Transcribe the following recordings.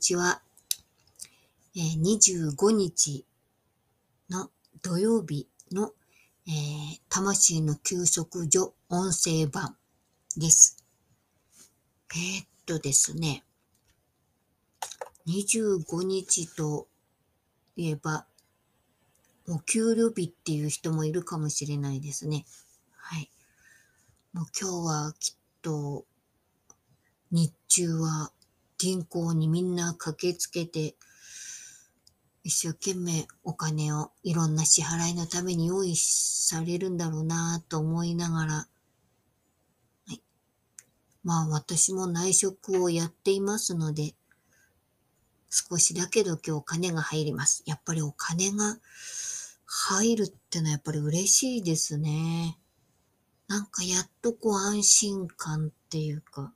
ちは、えー、25日の土曜日の、えー、魂の休息所音声版です。えー、っとですね、25日といえば、お給料日っていう人もいるかもしれないですね。はい。もう今日はきっと日中は銀行にみんな駆けつけて、一生懸命お金をいろんな支払いのために用意されるんだろうなと思いながら、はい、まあ私も内職をやっていますので、少しだけど今日お金が入ります。やっぱりお金が入るってのはやっぱり嬉しいですね。なんかやっとこう安心感っていうか、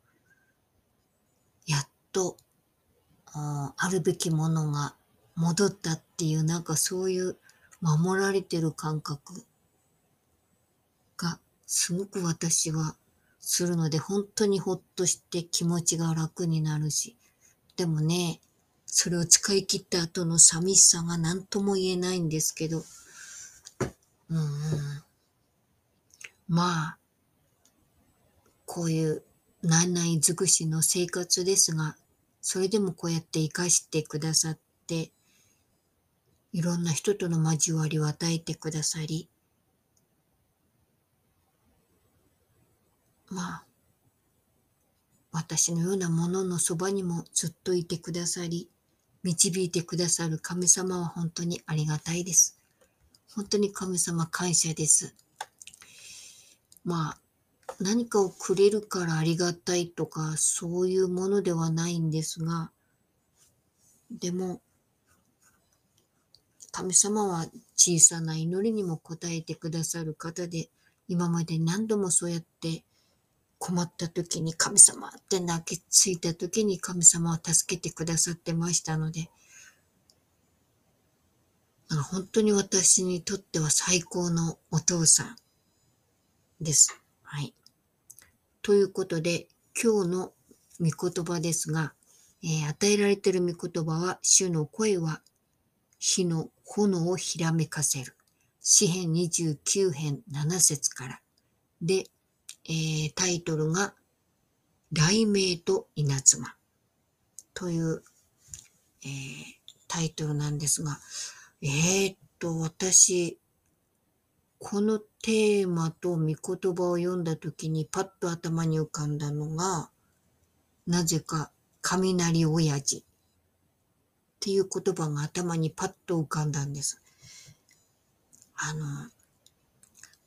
と、あるべきものが戻ったっていう、なんかそういう守られてる感覚がすごく私はするので、本当にほっとして気持ちが楽になるし、でもね、それを使い切った後の寂しさが何とも言えないんですけど、うん、まあ、こういうない尽くしの生活ですが、それでもこうやって生かしてくださって、いろんな人との交わりを与えてくださり、まあ、私のようなもののそばにもずっといてくださり、導いてくださる神様は本当にありがたいです。本当に神様感謝です。まあ、何かをくれるからありがたいとか、そういうものではないんですが、でも、神様は小さな祈りにも応えてくださる方で、今まで何度もそうやって困った時に神様って泣きついた時に神様は助けてくださってましたので、本当に私にとっては最高のお父さんです。はい。ということで、今日の御言葉ですが、えー、与えられている御言葉は、主の声は火の炎をひらめかせる。詩編29編7節から。で、えー、タイトルが、雷鳴と稲妻という、えー、タイトルなんですが、えー、っと、私、このテーマと御言葉を読んだ時にパッと頭に浮かんだのが、なぜか雷親父っていう言葉が頭にパッと浮かんだんです。あの、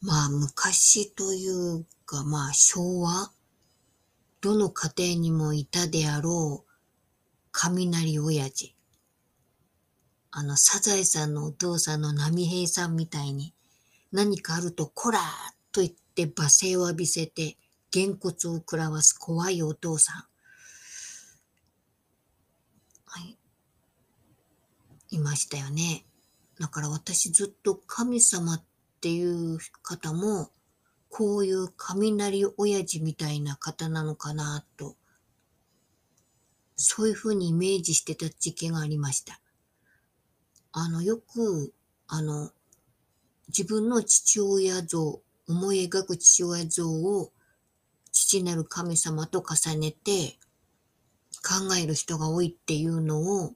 まあ昔というかまあ昭和、どの家庭にもいたであろう雷親父。あの、サザエさんのお父さんの波平さんみたいに、何かあると、こらと言って罵声を浴びせて、げんこつを食らわす怖いお父さん。はい。いましたよね。だから私ずっと神様っていう方も、こういう雷親父みたいな方なのかなと、そういうふうにイメージしてた時期がありました。あの、よく、あの、自分の父親像、思い描く父親像を父なる神様と重ねて考える人が多いっていうのを、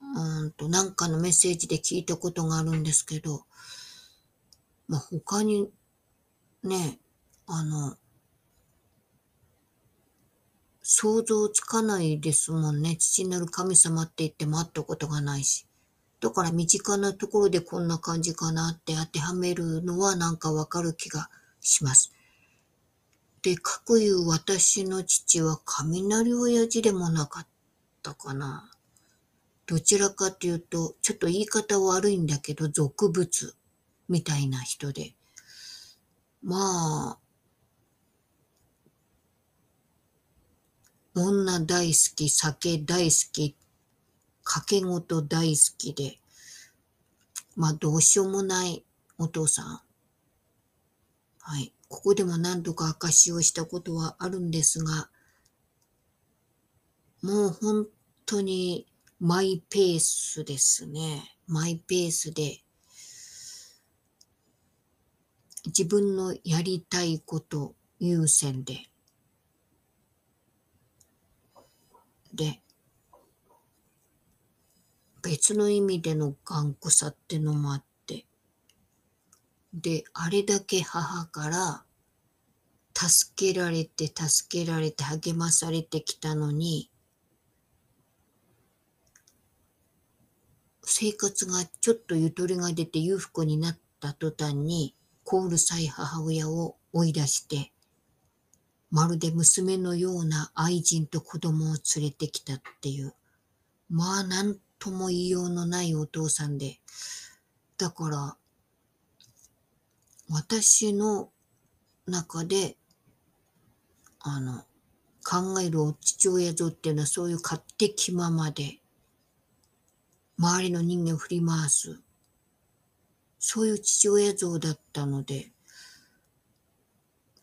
うんと、なんかのメッセージで聞いたことがあるんですけど、まあ、他にね、あの、想像つかないですもんね。父なる神様って言っても会ったことがないし。だから身近なところでこんな感じかなって当てはめるのはなんかわかる気がします。で、かくいう私の父は雷親父でもなかったかな。どちらかというと、ちょっと言い方悪いんだけど、俗物みたいな人で。まあ、女大好き、酒大好き掛け事大好きで、まあどうしようもないお父さん。はい。ここでも何度か証しをしたことはあるんですが、もう本当にマイペースですね。マイペースで、自分のやりたいこと優先で、で、別の意味での頑固さってのもあって、で、あれだけ母から助けられて助けられて励まされてきたのに、生活がちょっとゆとりが出て裕福になった途端に、コールさい母親を追い出して、まるで娘のような愛人と子供を連れてきたっていう、まあなんとも言いようのないお父さんで、だから、私の中で、あの、考えるお父親像っていうのはそういう勝手気ままで、周りの人間を振り回す、そういう父親像だったので、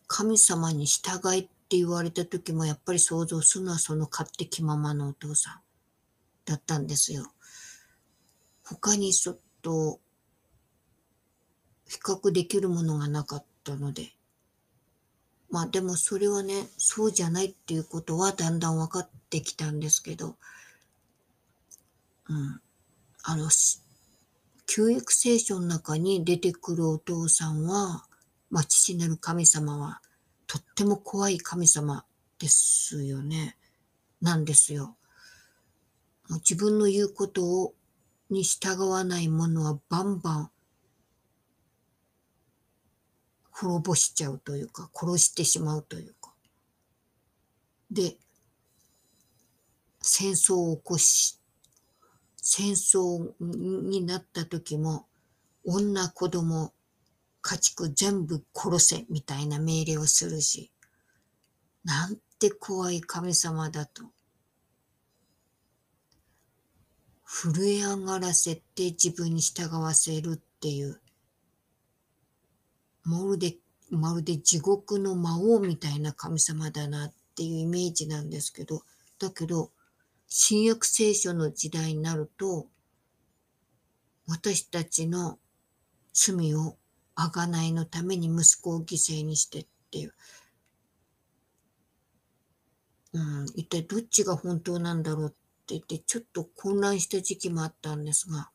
神様に従いって言われた時もやっぱり想像するのはその勝手気ままのお父さん。だったんですよ。他にちょっと比較できるものがなかったので。まあでもそれはね、そうじゃないっていうことはだんだん分かってきたんですけど、うん。あの、旧約聖書の中に出てくるお父さんは、まあ父なる神様はとっても怖い神様ですよね。なんですよ。もう自分の言うことをに従わない者はバンバン滅ぼしちゃうというか、殺してしまうというか。で、戦争を起こし、戦争になった時も、女、子供、家畜全部殺せみたいな命令をするし、なんて怖い神様だと。震え上がらせて自分に従わせるっていう、まるで、まるで地獄の魔王みたいな神様だなっていうイメージなんですけど、だけど、新約聖書の時代になると、私たちの罪をあがないのために息子を犠牲にしてっていう。うん、一体どっちが本当なんだろうって言って、ちょっと混乱した時期もあったんですが、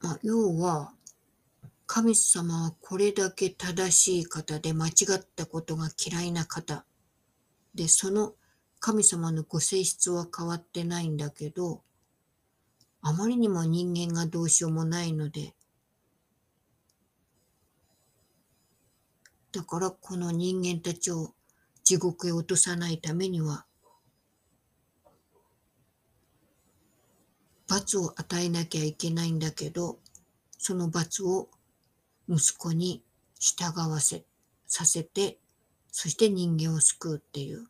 まあ、要は、神様はこれだけ正しい方で間違ったことが嫌いな方。で、その神様のご性質は変わってないんだけど、あまりにも人間がどうしようもないので、だからこの人間たちを地獄へ落とさないためには、罰を与えなきゃいけないんだけど、その罰を息子に従わせ、させて、そして人間を救うっていう。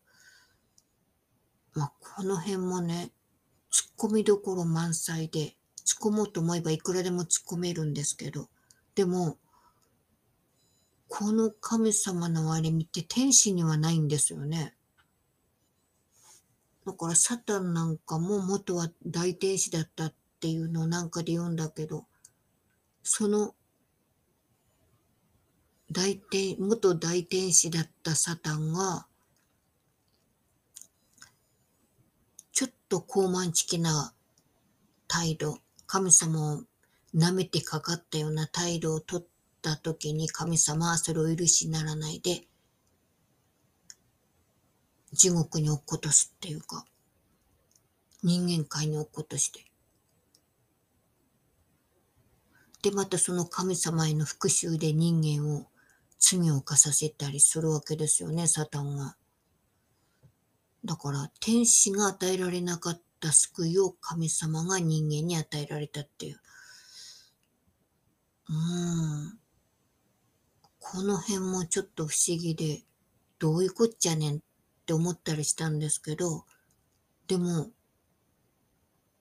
まあ、この辺もね、突っ込みどころ満載で、突っ込もうと思えばいくらでも突っ込めるんですけど、でも、この神様のあれ見て天使にはないんですよね。だからサタンなんかも元は大天使だったっていうのをなんかで読んだけど、その大天、元大天使だったサタンが、ちょっと高慢チキな態度、神様を舐めてかかったような態度をとった時に神様はそれを許しならないで、地獄に落っことすっていうか、人間界に落っことして。で、またその神様への復讐で人間を罪を犯させたりするわけですよね、サタンが。だから、天使が与えられなかった救いを神様が人間に与えられたっていう。うん。この辺もちょっと不思議で、どういうこっちゃねんって思ったりしたんですけど、でも、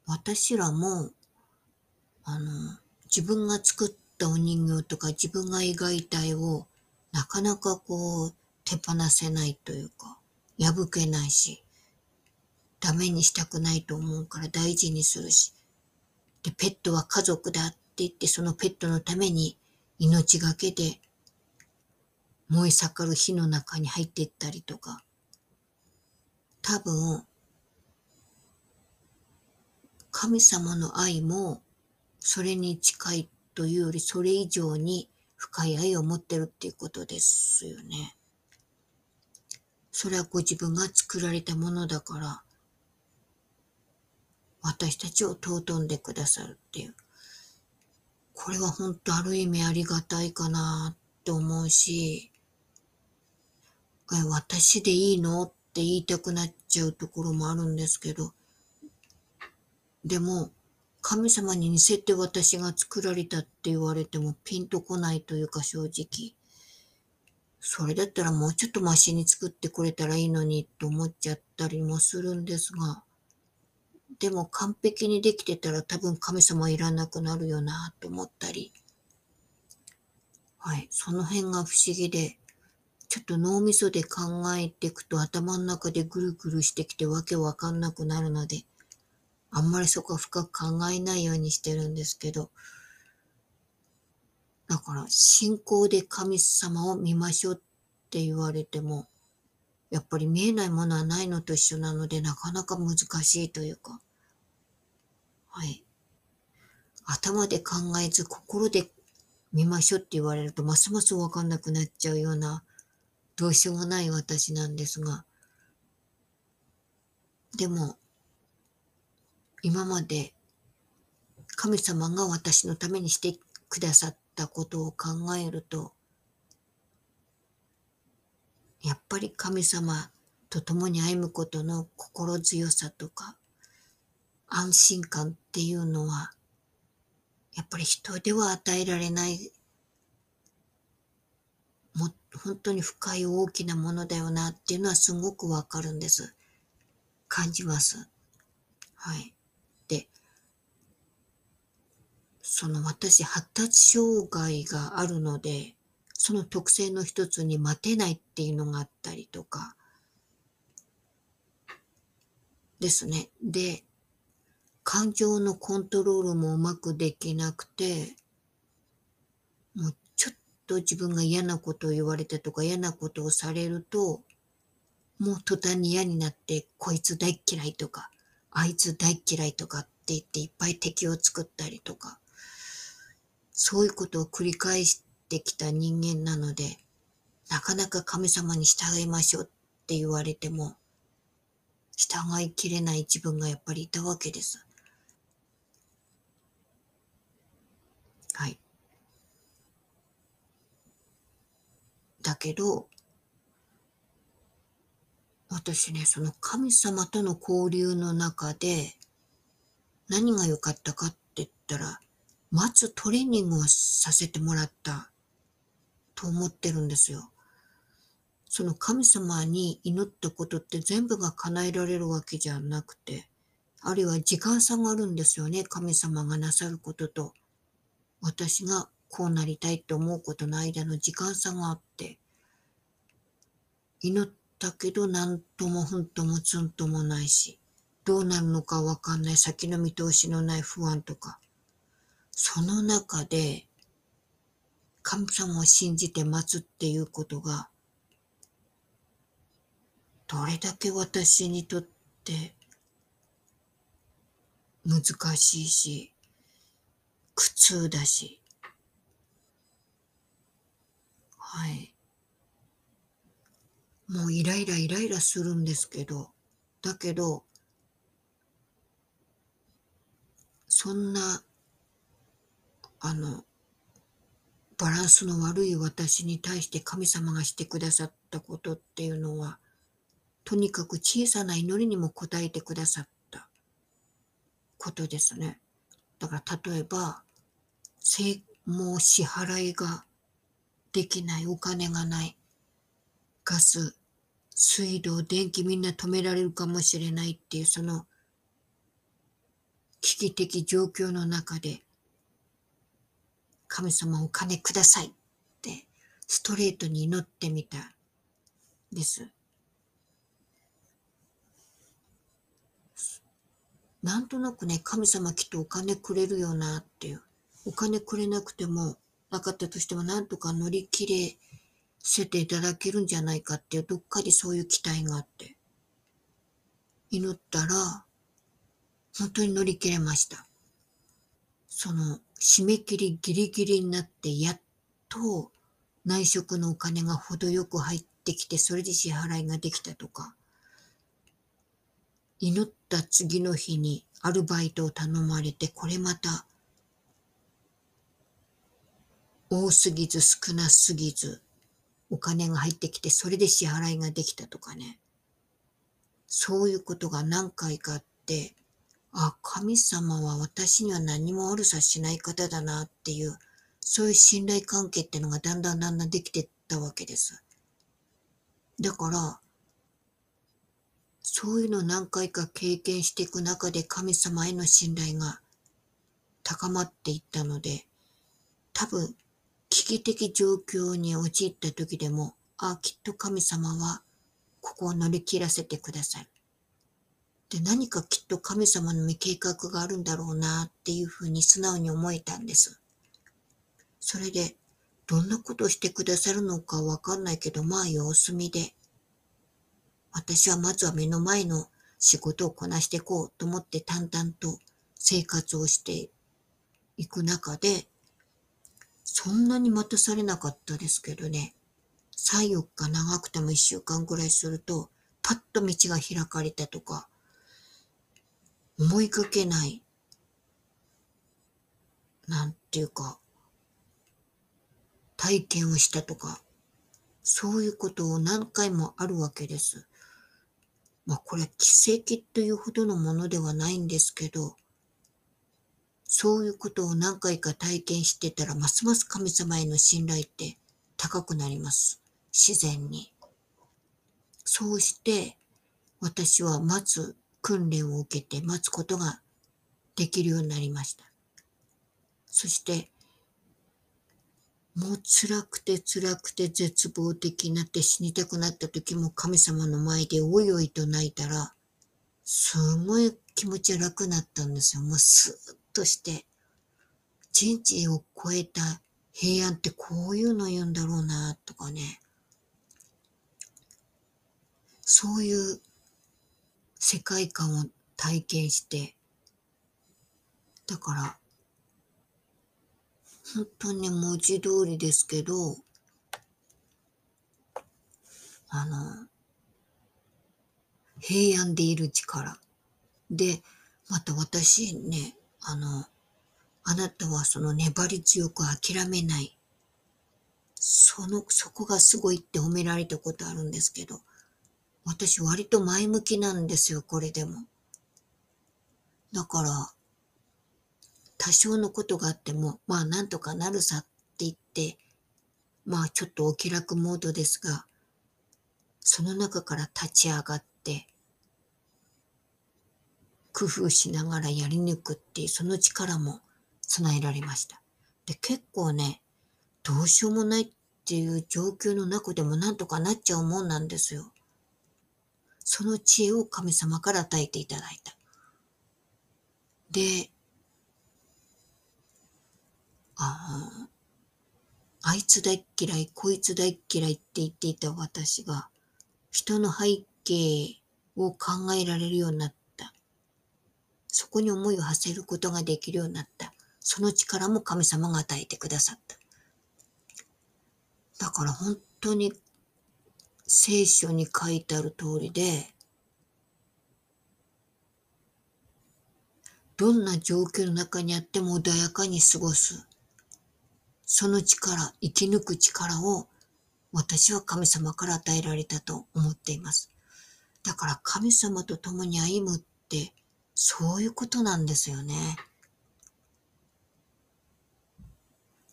私らも、あの、自分が作ったお人形とか自分が描いた絵をなかなかこう手放せないというか、破けないし、ダメにしたくないと思うから大事にするし。で、ペットは家族だって言って、そのペットのために命がけで燃え盛る火の中に入っていったりとか。多分、神様の愛もそれに近いというよりそれ以上に深い愛を持ってるっていうことですよね。それはご自分が作られたものだから、私たちを尊んでくださるっていう。これは本当ある意味ありがたいかなって思うし、私でいいのって言いたくなっちゃうところもあるんですけど、でも、神様に似せて私が作られたって言われてもピンとこないというか正直。それだったらもうちょっとマシに作ってくれたらいいのにと思っちゃったりもするんですが、でも完璧にできてたら多分神様いらなくなるよなと思ったり、はい、その辺が不思議で、ちょっと脳みそで考えていくと頭の中でぐるぐるしてきてわけわかんなくなるので、あんまりそこは深く考えないようにしてるんですけど、だから信仰で神様を見ましょうって言われても、やっぱり見えないものはないのと一緒なのでなかなか難しいというか、はい。頭で考えず心で見ましょうって言われるとますますわかんなくなっちゃうようなどうしようもない私なんですが、でも今まで神様が私のためにしてくださったことを考えると、やっぱり神様と共に歩むことの心強さとか安心感っていうのは、やっぱり人では与えられない、も、本当に深い大きなものだよなっていうのはすごくわかるんです。感じます。はい。でその私発達障害があるので、その特性の一つに待てないっていうのがあったりとか、ですね。で、感情のコントロールもうまくできなくて、もうと自分が嫌なことを言われてとか嫌なことをされると、もう途端に嫌になって、こいつ大嫌いとか、あいつ大嫌いとかって言っていっぱい敵を作ったりとか、そういうことを繰り返してきた人間なので、なかなか神様に従いましょうって言われても、従いきれない自分がやっぱりいたわけです。はい。だけど、私ね、その神様との交流の中で、何が良かったかって言ったら、待つトレーニングをさせてもらったと思ってるんですよ。その神様に祈ったことって全部が叶えられるわけじゃなくて、あるいは時間差があるんですよね。神様がなさることと、私がこうなりたいって思うことの間の時間差があって、祈ったけど何ともふんともつんともないし、どうなるのかわかんない先の見通しのない不安とか、その中で神様を信じて待つっていうことがどれだけ私にとって難しいし苦痛だしはいもうイライライライラするんですけどだけどそんなあの、バランスの悪い私に対して神様がしてくださったことっていうのは、とにかく小さな祈りにも応えてくださったことですね。だから例えば、もう支払いができない、お金がない、ガス、水道、電気みんな止められるかもしれないっていうその危機的状況の中で神様お金くださいってストレートに祈ってみたです。なんとなくね、神様きっとお金くれるよなっていう。お金くれなくても、なかったとしてもなんとか乗り切れせていただけるんじゃないかっていう、どっかでそういう期待があって。祈ったら、本当に乗り切れました。その、締め切りギリギリになって、やっと内職のお金が程よく入ってきて、それで支払いができたとか、祈った次の日にアルバイトを頼まれて、これまた、多すぎず少なすぎず、お金が入ってきて、それで支払いができたとかね。そういうことが何回かあって、あ、神様は私には何も悪さしない方だなっていう、そういう信頼関係ってのがだんだんだんだんできてったわけです。だから、そういうのを何回か経験していく中で神様への信頼が高まっていったので、多分危機的状況に陥った時でも、ああ、きっと神様はここを乗り切らせてくださる。で、何かきっと神様の計画があるんだろうなっていうふうに素直に思えたんです。それで、どんなことをしてくださるのかわかんないけど、まあ様子見で、私はまずは目の前の仕事をこなしていこうと思って淡々と生活をしていく中で、そんなに待たされなかったですけどね、3、4日長くても1週間ぐらいすると、パッと道が開かれたとか、思いがけない、なんていうか、体験をしたとか、そういうことを何回もあるわけです。まあこれは奇跡というほどのものではないんですけど、そういうことを何回か体験してたら、ますます神様への信頼って高くなります。自然に。そうして、私は待つ訓練を受けて待つことができるようになりました。そして、もう辛くて辛くて絶望的になって死にたくなった時も神様の前でおいおいと泣いたら、すごい気持ち楽になったんですよ。もうスーッとして、人知を超えた平安ってこういうの言うんだろうな、とかね。そういう世界観を体験して、だから、本当に文字通りですけど、あの、平安でいる力。で、また私ね、あの、あなたはその粘り強く諦めない。その、そこがすごいって褒められたことあるんですけど、私割と前向きなんですよ、これでも。だから、多少のことがあっても、まあなんとかなるさって言って、まあちょっとお気楽モードですが、その中から立ち上がって、工夫しながらやり抜くっていう、その力も備えられました。で、結構ね、どうしようもないっていう状況の中でもなんとかなっちゃうもんなんですよ。その知恵を神様から与えていただいた。で、ああ、あいつ大っ嫌い、こいつ大っ嫌いって言っていた私が、人の背景を考えられるようになっ。そこに思いを馳せることができるようになった。その力も神様が与えてくださった。だから本当に聖書に書いてある通りで、どんな状況の中にあっても穏やかに過ごす。その力、生き抜く力を私は神様から与えられたと思っています。だから神様と共に歩むってそういうことなんですよね。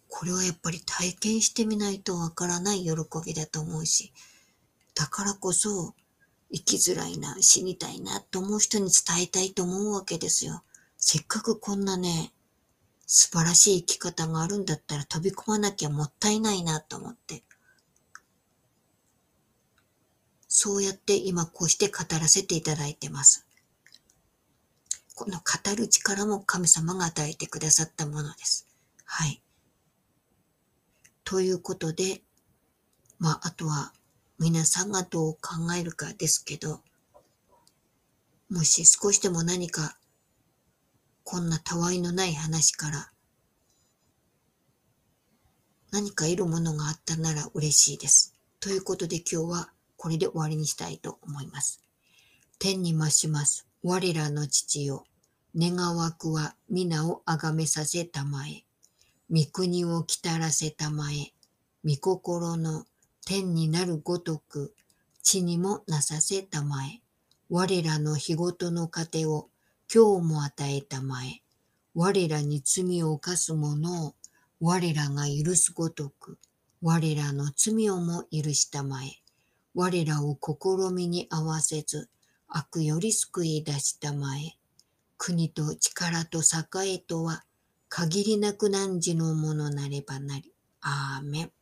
これはやっぱり体験してみないとわからない喜びだと思うし、だからこそ、生きづらいな、死にたいなと思う人に伝えたいと思うわけですよ。せっかくこんなね、素晴らしい生き方があるんだったら飛び込まなきゃもったいないなと思って。そうやって今こうして語らせていただいてます。この語る力も神様が与えてくださったものです。はい。ということで、まあ、あとは皆さんがどう考えるかですけど、もし少しでも何かこんなたわいのない話から何か得るものがあったなら嬉しいです。ということで今日はこれで終わりにしたいと思います。天に増します。我らの父よ。願わくは皆をあがめさせたまえ。御国をきたらせたまえ。御心の天になるごとく地にもなさせたまえ。我らの日ごとの糧を今日も与えたまえ。我らに罪を犯す者を我らが許すごとく、我らの罪をも許したまえ。我らを試みに合わせず、悪より救い出したまえ。国と力と栄とは、限りなく汝のものなればなり。アーメン。